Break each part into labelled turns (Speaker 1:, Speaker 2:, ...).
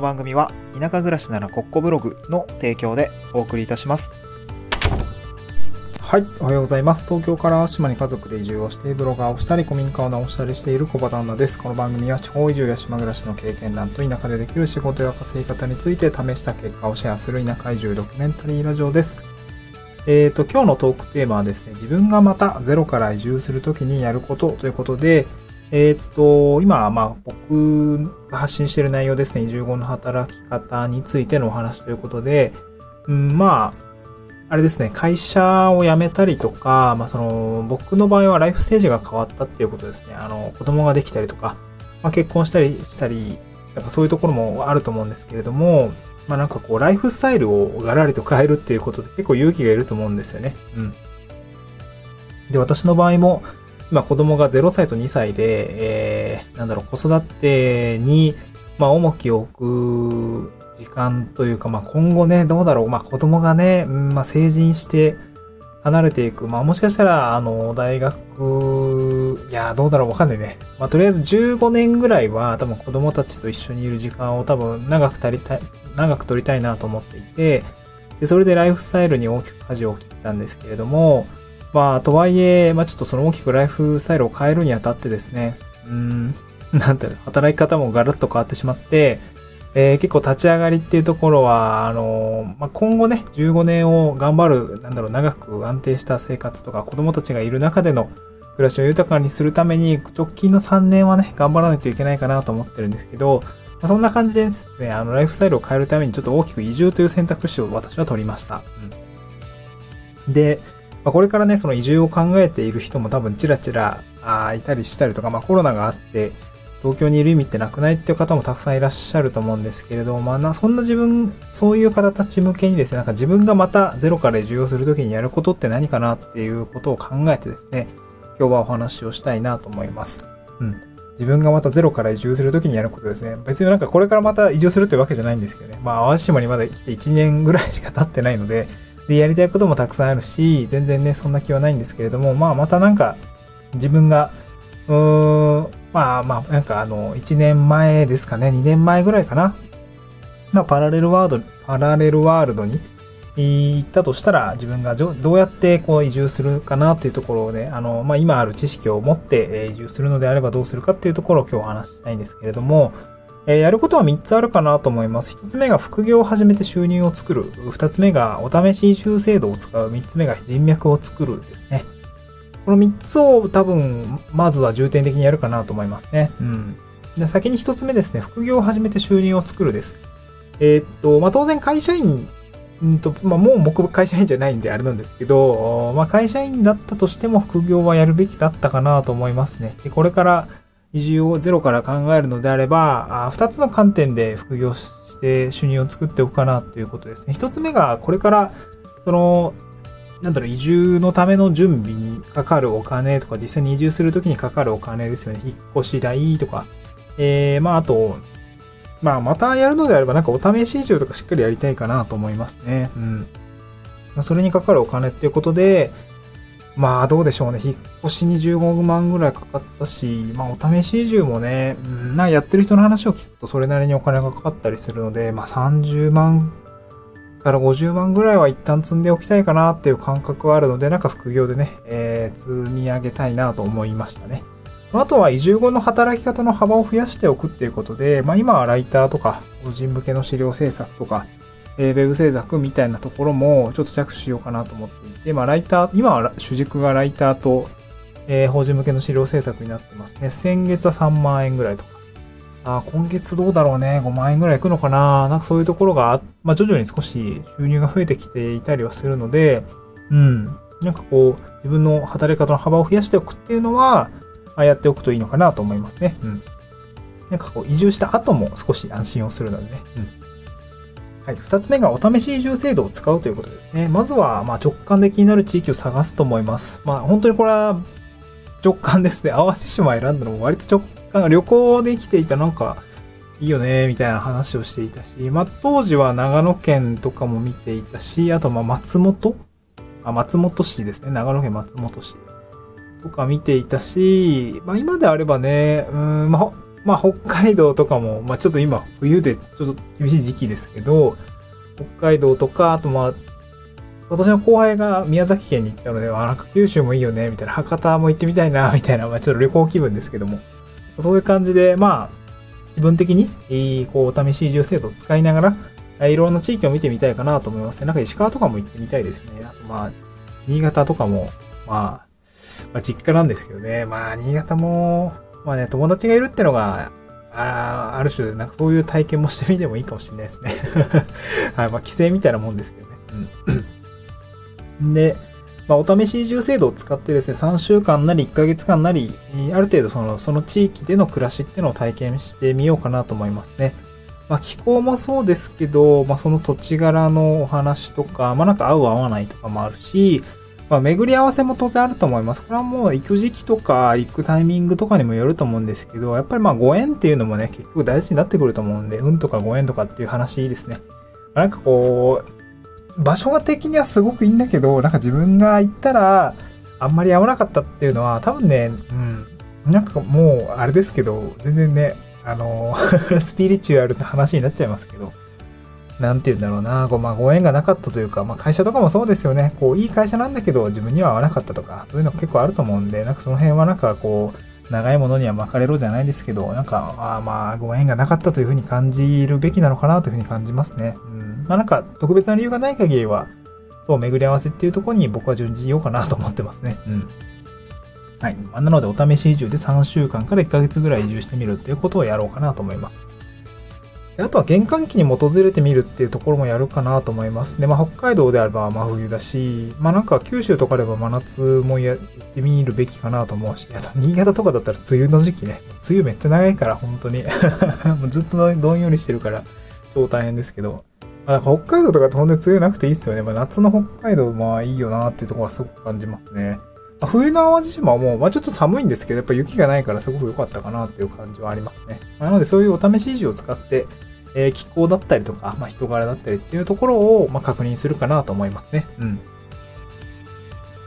Speaker 1: の番組は田舎暮らしならコッコブログの提供でお送りいたします。はい、おはようございます。東京から島に家族で移住をしてブロガーをしたり古民家を直したりしている小場旦那です。この番組は地方移住や島暮らしの経験談と田舎でできる仕事や稼ぎ方について試した結果をシェアする田舎移住ドキュメンタリーラジオです。えっ、と、今日のトークテーマはですね、自分がまたゼロから移住するときにやることということで、えっ、と、今、まあ、僕が発信している内容ですね、移住後の働き方についてのお話ということで、うん、まあ、あれですね、会社を辞めたりとか、まあ、その、僕の場合はライフステージが変わったっていうことですね。あの、子供ができたりとか、まあ、結婚したりしたり、なんかそういうところもあると思うんですけれども、まあなんかこう、ライフスタイルをガラリと変えるっていうことで結構勇気がいると思うんですよね。うん。で、私の場合も、今子供が0歳と2歳で、えー、なんだろう、子育てに、まあ重きを置く時間というか、まあ今後ね、どうだろう、まあ子供がね、まあ成人して離れていく、まあもしかしたら、あの、大学、いや、どうだろう、わかんないね。まあとりあえず15年ぐらいは多分子供たちと一緒にいる時間を多分長く足りたい、長く取りたいなと思っていて、で、それでライフスタイルに大きく舵を切ったんですけれども、まあ、とはいえ、まあちょっとその大きくライフスタイルを変えるにあたってですね、うん、なんていうの、働き方もガラッと変わってしまって、えー結構立ち上がりっていうところは、あのまあ、今後ね、15年を頑張る、なんだろう、長く安定した生活とか、子供たちがいる中での暮らしを豊かにするために、直近の3年はね、頑張らないといけないかなと思ってるんですけど、まあそんな感じでですね、あの、ライフスタイルを変えるためにちょっと大きく移住という選択肢を私は取りました。うん、で、まあ、これからね、その移住を考えている人も多分ちらちらあいたりしたりとか、まあコロナがあって、東京にいる意味ってなくないっていう方もたくさんいらっしゃると思うんですけれども、まあな、そんな自分、そういう方たち向けにですね、なんか自分がまたゼロから移住をするときにやることって何かなっていうことを考えてですね、今日はお話をしたいなと思います。うん。自分がまたゼロから移住するときにやることですね。別になんかこれからまた移住するってわけじゃないんですけどね。まあ、淡路島にまだ来て1年ぐらいしか経ってないので、で、やりたいこともたくさんあるし、全然ね、そんな気はないんですけれども、まあ、またなんか、自分が、うーん、まあまあ、なんかあの、1年前ですかね、2年前ぐらいかな。まあ、パラレルワールド、パラレルワールドに行ったとしたら、自分がどうやってこう移住するかなっていうところをね、あの、まあ今ある知識を持って移住するのであればどうするかっていうところを今日お話ししたいんですけれども、えーやることは3つあるかなと思います。1つ目が副業を始めて収入を作る。2つ目がお試し移住制度を使う。3つ目が人脈を作るですね。この3つを多分、まずは重点的にやるかなと思いますね。うん。で先に1つ目ですね。副業を始めて収入を作るです。えーっと、まあ、当然会社員んと、まあ、もう僕会社員じゃないんであれなんですけど、まあ、会社員だったとしても副業はやるべきだったかなと思いますね。で、これから移住をゼロから考えるのであれば、あ二つの観点で副業して収入を作っておくかなということですね。一つ目が、これから、その、なんだろう、移住のための準備にかかるお金とか、実際に移住するときにかかるお金ですよね。引っ越し代とか。えー、まあ、あと、まあ、またやるのであれば、なんかお試し移住とかしっかりやりたいかなと思いますね。うん。それにかかるお金っていうことで、まあ、どうでしょうね。引っ越しに15万ぐらいかかったし、まあ、お試し移住もね、うん、なやってる人の話を聞くとそれなりにお金がかかったりするので、まあ、30万から50万ぐらいは一旦積んでおきたいかなっていう感覚はあるので、なんか副業でね、えー、積み上げたいなと思いましたね。あとは移住後の働き方の幅を増やしておくっていうことで、まあ今はライターとか、個人向けの資料制作とか、えー、ウェブ制作みたいなところもちょっと着手しようかなと思っていて、まあライター、今は主軸がライターと、えー、法人向けの資料制作になってますね。先月は3万円ぐらいとか。あー今月どうだろうね。5万円ぐらいいくのかななんかそういうところが、まあ徐々に少し収入が増えてきていたりはするので、うん。なんかこう、自分の働き方の幅を増やしておくっていうのは、まあやっておくといいのかなと思いますね。うん。なんかこう、移住した後も少し安心をするのでね。うん。はい。二つ目がお試し移住制度を使うということですね。まずは、ま直感で気になる地域を探すと思います。まあ本当にこれは直感ですね。淡路島選んだのも割と直感、旅行で生きていたなんか、いいよね、みたいな話をしていたし、まあ当時は長野県とかも見ていたし、あとまあ松本？あ、松本市ですね。長野県松本市。とか見ていたし、まあ今であればね、うん、まあ、まあ北海道とかも、まあちょっと今冬でちょっと厳しい時期ですけど、北海道とか、あとまあ、私の後輩が宮崎県に行ったので、あ、なんか九州もいいよね、みたいな、博多も行ってみたいな、みたいな、まあちょっと旅行気分ですけども、そういう感じで、まあ、気分的に、こう、お試し移住制度を使いながら、いろんな地域を見てみたいかなと思いますね。なんか石川とかも行ってみたいですよね。あとまあ、新潟とかも、まあ、まあ実家なんですけどね。まあ、新潟も、まあね、友達がいるってのが、あある種、なんかそういう体験もしてみてもいいかもしれないですね。はい。まあ、規制みたいなもんですけどね。うん。で、まあ、お試し移住制度を使ってですね、3週間なり1ヶ月間なり、ある程度その、その地域での暮らしっていうのを体験してみようかなと思いますね。まあ、気候もそうですけど、まあ、その土地柄のお話とか、まあ、なんか合う合わないとかもあるし、まあ、巡り合わせも当然あると思います。これはもう行く時期とか行くタイミングとかにもよると思うんですけど、やっぱりまあご縁っていうのもね、結局大事になってくると思うんで、運とかご縁とかっていう話ですね。なんかこう、場所が的にはすごくいいんだけど、なんか自分が行ったら、あんまり合わなかったっていうのは、多分ね、うん、なんかもう、あれですけど、全然ね、あの、スピリチュアルな話になっちゃいますけど、なんて言うんだろうな、こうまあ、ご縁がなかったというか、まあ、会社とかもそうですよね。こう、いい会社なんだけど、自分には合わなかったとか、そういうの結構あると思うんで、なんかその辺はなんかこう、長いものには巻かれろじゃないですけど、なんか、あまあ、ご縁がなかったというふうに感じるべきなのかなというふうに感じますね。うん。まあなんか、特別な理由がない限りは、そう、巡り合わせっていうところに僕は順次ようかなと思ってますね。うん。はい。なので、お試し移住で3週間から1ヶ月ぐらい移住してみるっていうことをやろうかなと思います。あとは玄関期にも訪れてみるっていうところもやるかなと思います。で、まあ北海道であれば真冬だし、まあなんか九州とかでば真夏もや行ってみるべきかなと思うし、あと新潟とかだったら梅雨の時期ね、梅雨めっちゃ長いから本当に もうずっとどんよりしてるから超大変ですけど、まあ、北海道とかって本当に梅雨なくていいっすよね。まあ夏の北海道まあいいよなっていうところはすごく感じますね。まあ、冬の淡路島はもう、まあ、ちょっと寒いんですけど、やっぱ雪がないからすごく良かったかなっていう感じはありますね。まあ、なのでそういうお試し移住を使って、えー、気候だったりとか、まあ、人柄だったりっていうところを、まあ、確認するかなと思いますね。うん。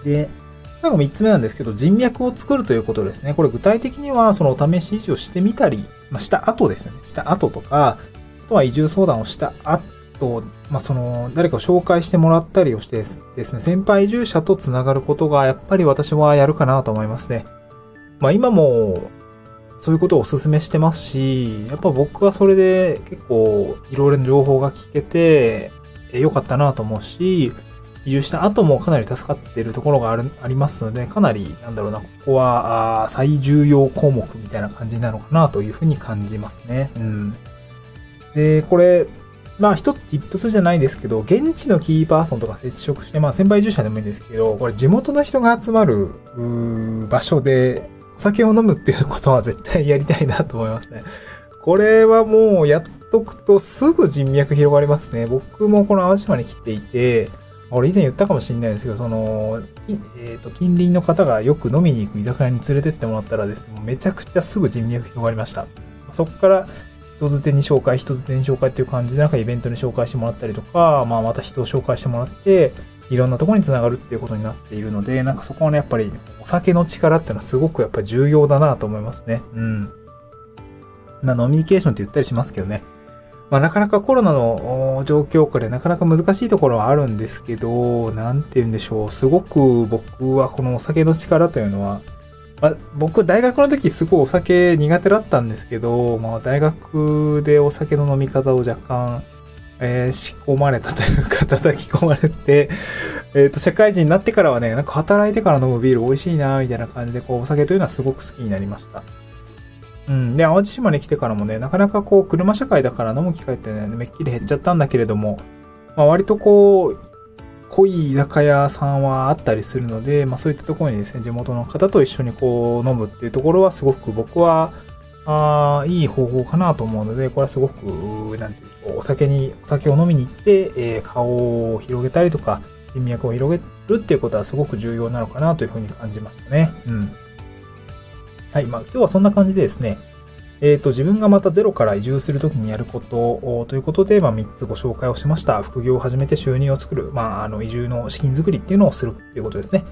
Speaker 1: で、最後3つ目なんですけど、人脈を作るということですね。これ具体的には、そのお試し移住をしてみたり、まあ、した後ですよね。した後とか、あとは移住相談をした後、まあ、その、誰かを紹介してもらったりをしてですね、先輩移住者と繋がることが、やっぱり私はやるかなと思いますね。まあ、今も、そういうことをお勧めしてますし、やっぱ僕はそれで結構いろいろな情報が聞けて、良かったなと思うし、移住した後もかなり助かっているところがある、ありますので、かなり、なんだろうな、ここは、最重要項目みたいな感じなのかなというふうに感じますね。うん。で、これ、まあ一つ tips じゃないですけど、現地のキーパーソンとか接触して、まあ先輩移住者でもいいんですけど、これ地元の人が集まる場所で酒を飲むっていうことは絶対やりたいなと思いますね。これはもうやっとくとすぐ人脈広がりますね。僕もこの淡路島に来ていて、俺以前言ったかもしれないですけど、その、えっ、ー、と、近隣の方がよく飲みに行く居酒屋に連れてってもらったらですね、めちゃくちゃすぐ人脈広がりました。そこから人づてに紹介、人づてに紹介っていう感じで、なんかイベントに紹介してもらったりとか、まあまた人を紹介してもらって、いろんなところにつながるっていうことになっているので、なんかそこはね、やっぱりお酒の力っていうのはすごくやっぱり重要だなと思いますね。うん。まあ、ノミニケーションって言ったりしますけどね。まあ、なかなかコロナの状況下でなかなか難しいところはあるんですけど、なんて言うんでしょう。すごく僕はこのお酒の力というのは、まあ、僕大学の時すごいお酒苦手だったんですけど、まあ、大学でお酒の飲み方を若干えー、仕込まれたというか、叩き込まれて、えっ、ー、と、社会人になってからはね、なんか働いてから飲むビール美味しいな、みたいな感じで、こう、お酒というのはすごく好きになりました。うん。で、淡路島に来てからもね、なかなかこう、車社会だから飲む機会ってね、めっきり減っちゃったんだけれども、まあ、割とこう、濃い居酒屋さんはあったりするので、まあそういったところにですね、地元の方と一緒にこう飲むっていうところはすごく僕は、あいい方法かなと思うので、これはすごく、なんていうお酒に、お酒を飲みに行って、えー、顔を広げたりとか、人脈を広げるっていうことはすごく重要なのかなというふうに感じましたね。うん。はい。まあ今日はそんな感じでですね、えっ、ー、と、自分がまたゼロから移住するときにやることということで、まあ3つご紹介をしました。副業を始めて収入を作る。まあ、あの、移住の資金作りっていうのをするっていうことですね。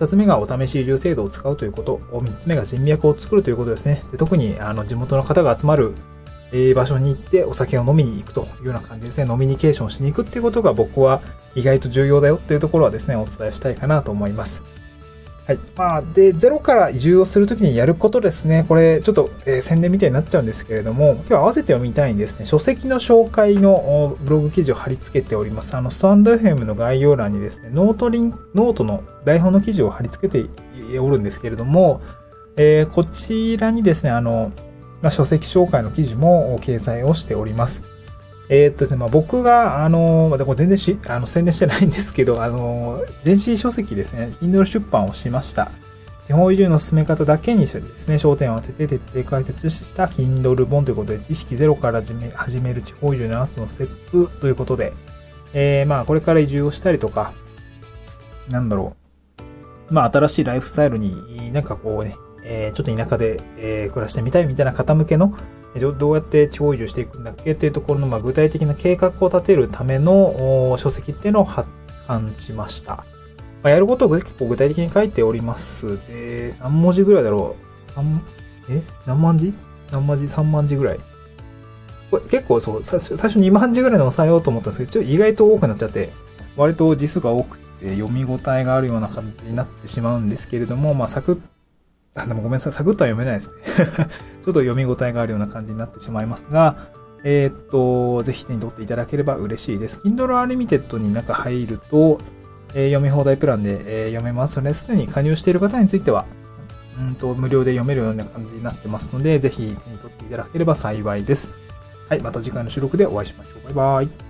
Speaker 1: 2つ目がお試し移住制度を使うということ。3つ目が人脈を作るということですね。で特にあの地元の方が集まるえ場所に行ってお酒を飲みに行くというような感じですね。飲みニケーションしに行くっていうことが僕は意外と重要だよっていうところはですね、お伝えしたいかなと思います。はい。まあ、で、ゼロから移住をするときにやることですね。これ、ちょっと、えー、宣伝みたいになっちゃうんですけれども、今日合わせて読みたいんですね。書籍の紹介のブログ記事を貼り付けております。あの、スタンド FM の概要欄にですね、ノートリン、ノートの台本の記事を貼り付けておるんですけれども、えー、こちらにですね、あの、まあ、書籍紹介の記事も掲載をしております。えー、っとですね、まあ、僕が、あの、まあ、これ全然し、あの、宣伝してないんですけど、あの、電子書籍ですね、Kindle 出版をしました。地方移住の進め方だけにしてですね、焦点を当てて徹底解説した Kindle 本ということで、知識ゼロから始める地方移住7つのステップということで、えー、まあ、これから移住をしたりとか、なんだろう、まあ、新しいライフスタイルになんかこうね、えー、ちょっと田舎で、えー、暮らしてみたいみたいな方向けの、どうやって地方移住していくんだっけっていうところの、まあ、具体的な計画を立てるための書籍っていうのを発刊しました。まあ、やることを結構具体的に書いております。で、何文字ぐらいだろう ?3、え？何万字？何万字 ?3 万字ぐらい？これ結構そう、最初2万字ぐらいの抑えようと思ったんですけど、ちょっと意外と多くなっちゃって、割と字数が多くて読み応えがあるような感じになってしまうんですけれども、まあ、サクッあ、でもごめんなさい。サクッとは読めないですね。ちょっと読み応えがあるような感じになってしまいますが、えー、っと、ぜひ手に取っていただければ嬉しいです。Kindle Unlimited に中入ると、えー、読み放題プランで、えー、読めますので、すでに加入している方については、うんと、無料で読めるような感じになってますので、ぜひ手に取っていただければ幸いです。はい、また次回の収録でお会いしましょう。バイバイ。